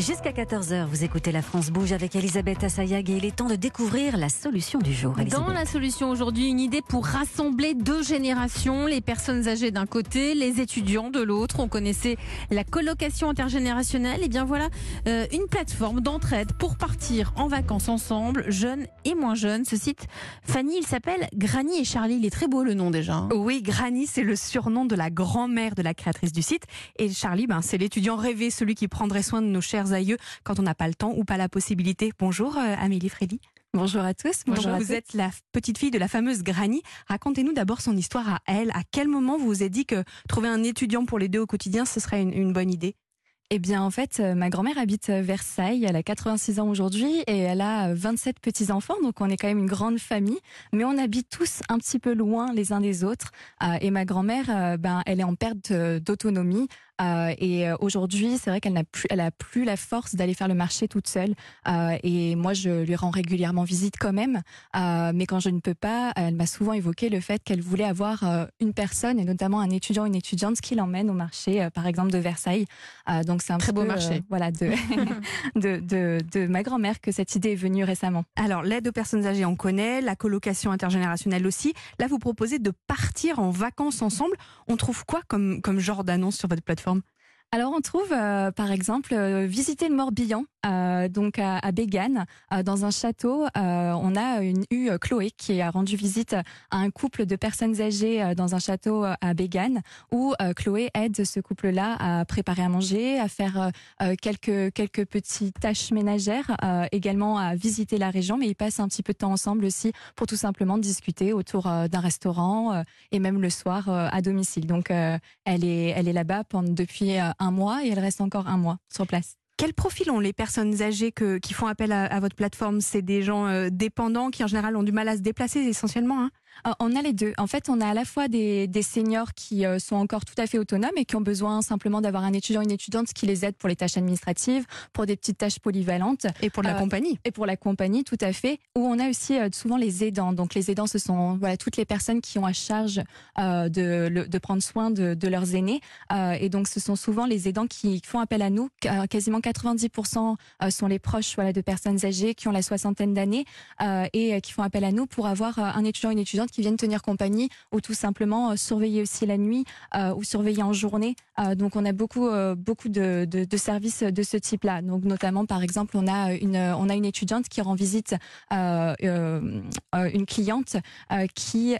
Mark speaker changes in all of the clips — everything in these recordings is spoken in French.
Speaker 1: Jusqu'à 14h, vous écoutez La France Bouge avec Elisabeth Assayag et il est temps de découvrir la solution du jour.
Speaker 2: Dans la solution aujourd'hui, une idée pour rassembler deux générations, les personnes âgées d'un côté, les étudiants de l'autre. On connaissait la colocation intergénérationnelle. Et bien voilà, euh, une plateforme d'entraide pour partir en vacances ensemble, jeunes et moins jeunes. Ce site, Fanny, il s'appelle Granny et Charlie. Il est très beau le nom déjà. hein.
Speaker 3: Oui, Granny, c'est le surnom de la grand-mère de la créatrice du site. Et Charlie, ben, c'est l'étudiant rêvé, celui qui prendrait soin de nos chers aïeux quand on n'a pas le temps ou pas la possibilité. Bonjour euh, Amélie Frédy.
Speaker 4: Bonjour à tous.
Speaker 3: Bonjour,
Speaker 4: à
Speaker 3: vous êtes la petite fille de la fameuse Granny. Racontez-nous d'abord son histoire à elle. À quel moment vous vous êtes dit que trouver un étudiant pour les deux au quotidien, ce serait une, une bonne idée?
Speaker 4: Eh bien, en fait, euh, ma grand-mère habite euh, Versailles. Elle a 86 ans aujourd'hui et elle a euh, 27 petits-enfants. Donc, on est quand même une grande famille. Mais on habite tous un petit peu loin les uns des autres. Euh, et ma grand-mère, euh, ben, elle est en perte euh, d'autonomie. Euh, et euh, aujourd'hui, c'est vrai qu'elle n'a plus, elle a plus la force d'aller faire le marché toute seule. Euh, et moi, je lui rends régulièrement visite quand même. Euh, mais quand je ne peux pas, elle m'a souvent évoqué le fait qu'elle voulait avoir euh, une personne, et notamment un étudiant une étudiante, qui l'emmène au marché, euh, par exemple, de Versailles. Euh, donc c'est un
Speaker 2: Très beau
Speaker 4: peu,
Speaker 2: marché.
Speaker 4: euh, voilà, de, de, de, de ma grand-mère que cette idée est venue récemment.
Speaker 3: Alors, l'aide aux personnes âgées, on connaît, la colocation intergénérationnelle aussi. Là, vous proposez de partir en vacances ensemble. On trouve quoi comme, comme genre d'annonce sur votre plateforme?
Speaker 4: Alors on trouve euh, par exemple euh, visiter le Morbihan, euh, donc à, à euh, dans un château. euh, on a une, eu Chloé qui a rendu visite à un couple de personnes âgées dans un château à Bégane, où Chloé aide ce couple-là à préparer à manger, à faire quelques quelques petites tâches ménagères, également à visiter la région, mais ils passent un petit peu de temps ensemble aussi pour tout simplement discuter autour d'un restaurant et même le soir à domicile. Donc elle est elle est là-bas depuis un mois et elle reste encore un mois sur place.
Speaker 3: Quel profil ont les personnes âgées qui font appel à, votre plateforme? C'est des gens euh, dépendants qui en général ont du mal à se déplacer essentiellement. hein?
Speaker 4: On a les deux. En fait, on a à la fois des, des seniors qui euh, sont encore tout à fait autonomes et qui ont besoin simplement d'avoir un étudiant, une étudiante qui les aide pour les tâches administratives, pour des petites tâches polyvalentes.
Speaker 3: et pour la
Speaker 4: Euh,
Speaker 3: compagnie.
Speaker 4: Et pour la compagnie, tout à fait. Où on a aussi euh, souvent les aidants. Donc les aidants, ce sont voilà toutes les personnes qui ont à charge euh, de, le- de prendre soin de, de leurs aînés. Et donc ce sont souvent les aidants qui font appel à nous. Qu- Quasiment 90% euh, sont les proches voilà de personnes âgées qui ont la soixantaine d'années et qui font appel à nous pour avoir un étudiant, une étudiante qui viennent tenir compagnie ou tout simplement euh, surveiller aussi la nuit euh, ou surveiller en journée. Euh, donc on a beaucoup beaucoup de, de, de services de ce type-là. Donc notamment par exemple on a une on a une étudiante qui rend visite euh, une cliente qui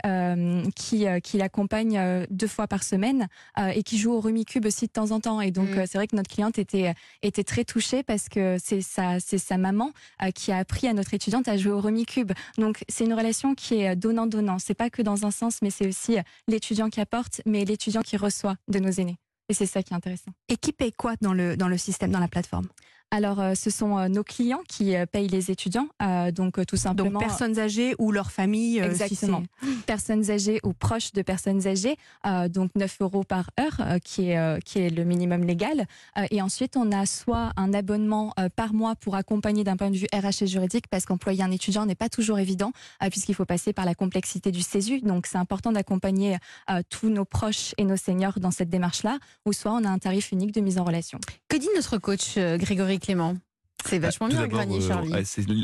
Speaker 4: qui qui l'accompagne deux fois par semaine et qui joue au Rumicube aussi de temps en temps. Et donc
Speaker 2: Mm.
Speaker 4: c'est vrai que notre cliente était était très touchée parce que c'est sa c'est sa maman qui a appris à notre étudiante à jouer au Rumicube. Donc c'est une relation qui est donnant donnant. C'est pas que dans un sens, mais c'est aussi euh, l'étudiant qui apporte, mais l'étudiant qui reçoit de nos aînés. Et c'est ça qui est intéressant.
Speaker 3: Et qui paye quoi dans le, dans le système, dans la plateforme?
Speaker 4: Alors, euh, ce sont euh, nos clients qui euh, payent les étudiants. Donc, tout
Speaker 3: Donc
Speaker 4: simplement.
Speaker 3: personnes âgées ou leur famille euh, si
Speaker 4: Exactement. Personnes âgées ou proches de personnes âgées, donc 9 euros par heure, qui, est, qui est le minimum légal. Et ensuite, on a soit un abonnement par mois pour accompagner d'un point de vue RH et juridique, parce qu'employer un étudiant n'est pas toujours évident, puisqu'il faut passer par la complexité du CESU. Donc, c'est important d'accompagner tous nos proches et nos seniors dans cette démarche-là, ou soit on a un tarif unique de mise en relation.
Speaker 2: Que dit notre coach Grégory Clément C'est vachement
Speaker 5: Tout
Speaker 2: bien, et
Speaker 5: euh,
Speaker 2: Charlie.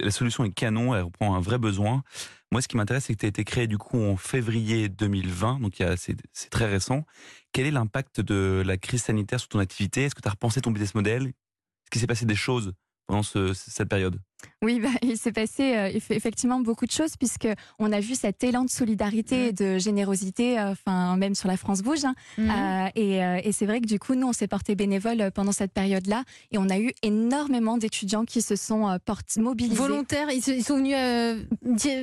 Speaker 5: la solution est canon, elle reprend un vrai besoin. Moi, ce qui m'intéresse, c'est que tu as été créé du coup en février 2020, donc c'est c'est très récent. Quel est l'impact de la crise sanitaire sur ton activité? Est-ce que tu as repensé ton business model? Est-ce qu'il s'est passé des choses pendant ce- cette période?
Speaker 4: Oui, bah, il s'est passé euh, eff- effectivement beaucoup de choses puisque on a vu cet élan de solidarité et de générosité, euh, enfin même sur la France bouge. hein.
Speaker 2: Mhm.
Speaker 4: Euh, et et c'est vrai que du coup, nous, on s'est porté bénévole pendant cette période-là et on a eu énormément d'étudiants qui se sont portés mobilisés.
Speaker 2: Volontaires, ils, se- ils sont venus,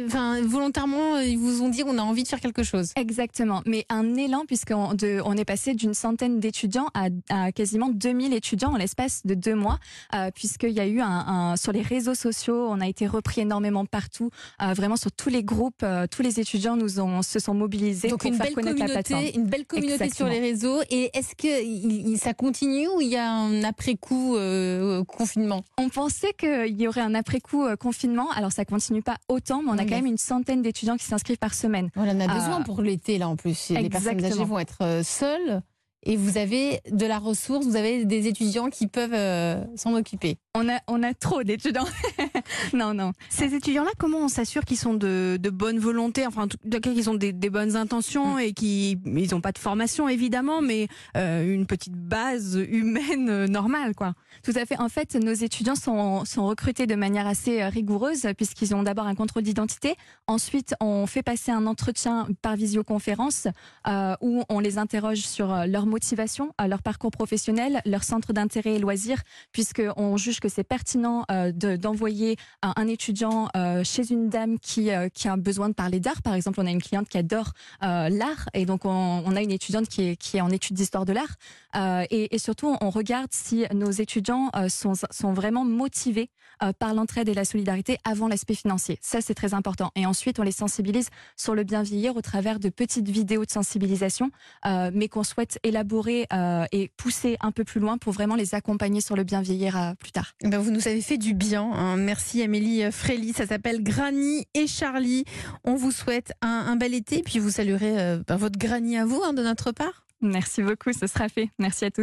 Speaker 2: enfin volontairement, ils vous ont dit on a envie de faire quelque chose.
Speaker 4: Exactement, mais un élan puisqu'on on est passé d'une centaine d'étudiants à, à quasiment 2000 étudiants en l'espace de deux mois, puisqu'il y a eu un, un- sur les réseaux sociaux, on a été repris énormément partout, euh, vraiment sur tous les groupes, euh, tous les étudiants nous ont se sont mobilisés
Speaker 2: Donc
Speaker 4: pour
Speaker 2: une
Speaker 4: faire
Speaker 2: belle
Speaker 4: connaître la plateforme.
Speaker 2: communauté, une belle communauté sur les réseaux. Et est-ce que ça continue ou il y a un après coup confinement?
Speaker 4: On pensait qu'il y aurait un après-coup euh, confinement, alors ça continue pas autant, mais on a
Speaker 2: Oui,
Speaker 4: quand même une centaine d'étudiants qui s'inscrivent par semaine.
Speaker 2: On en a besoin pour l'été là en plus. Les personnes âgées vont être euh, seules et vous avez de la ressource, vous avez des étudiants qui peuvent euh, s'en occuper.
Speaker 4: On a, on a trop d'étudiants. non, non.
Speaker 3: Ces étudiants-là, comment on s'assure qu'ils sont de, de bonne volonté, enfin, en tout cas, qu'ils ont des, des bonnes intentions et qu'ils n'ont pas de formation, évidemment, mais euh, une petite base humaine euh, normale, quoi.
Speaker 4: Tout à fait. En fait, nos étudiants sont, sont recrutés de manière assez rigoureuse puisqu'ils ont d'abord un contrôle d'identité. Ensuite, on fait passer un entretien par visioconférence euh, où on les interroge sur leur motivation, euh, leur parcours professionnel, leur centre d'intérêt et loisirs, puisqu'on juge que c'est pertinent euh, de- d'envoyer un, étudiant euh, chez une dame qui, euh, qui a besoin de parler d'art. Par exemple, on a une cliente qui adore l'art et donc on, a une étudiante qui est, en études d'histoire de l'art. Et, surtout, on regarde si nos étudiants sont, sont vraiment motivés par l'entraide et la solidarité avant l'aspect financier. Ça, c'est très important. Et ensuite, on les sensibilise sur le bien vieillir au travers de petites vidéos de sensibilisation, mais qu'on souhaite élaborer euh, et pousser un peu plus loin pour vraiment les accompagner sur le bien vieillir euh, plus tard.
Speaker 2: Eh ben, vous nous avez fait du bien. hein. Merci Amélie Frély. Ça s'appelle Granny et Charlie. On vous souhaite un, un bel été. Puis vous saluerez euh, ben, votre Granny à vous hein, de notre part.
Speaker 4: Merci beaucoup, ce sera fait. Merci à tous.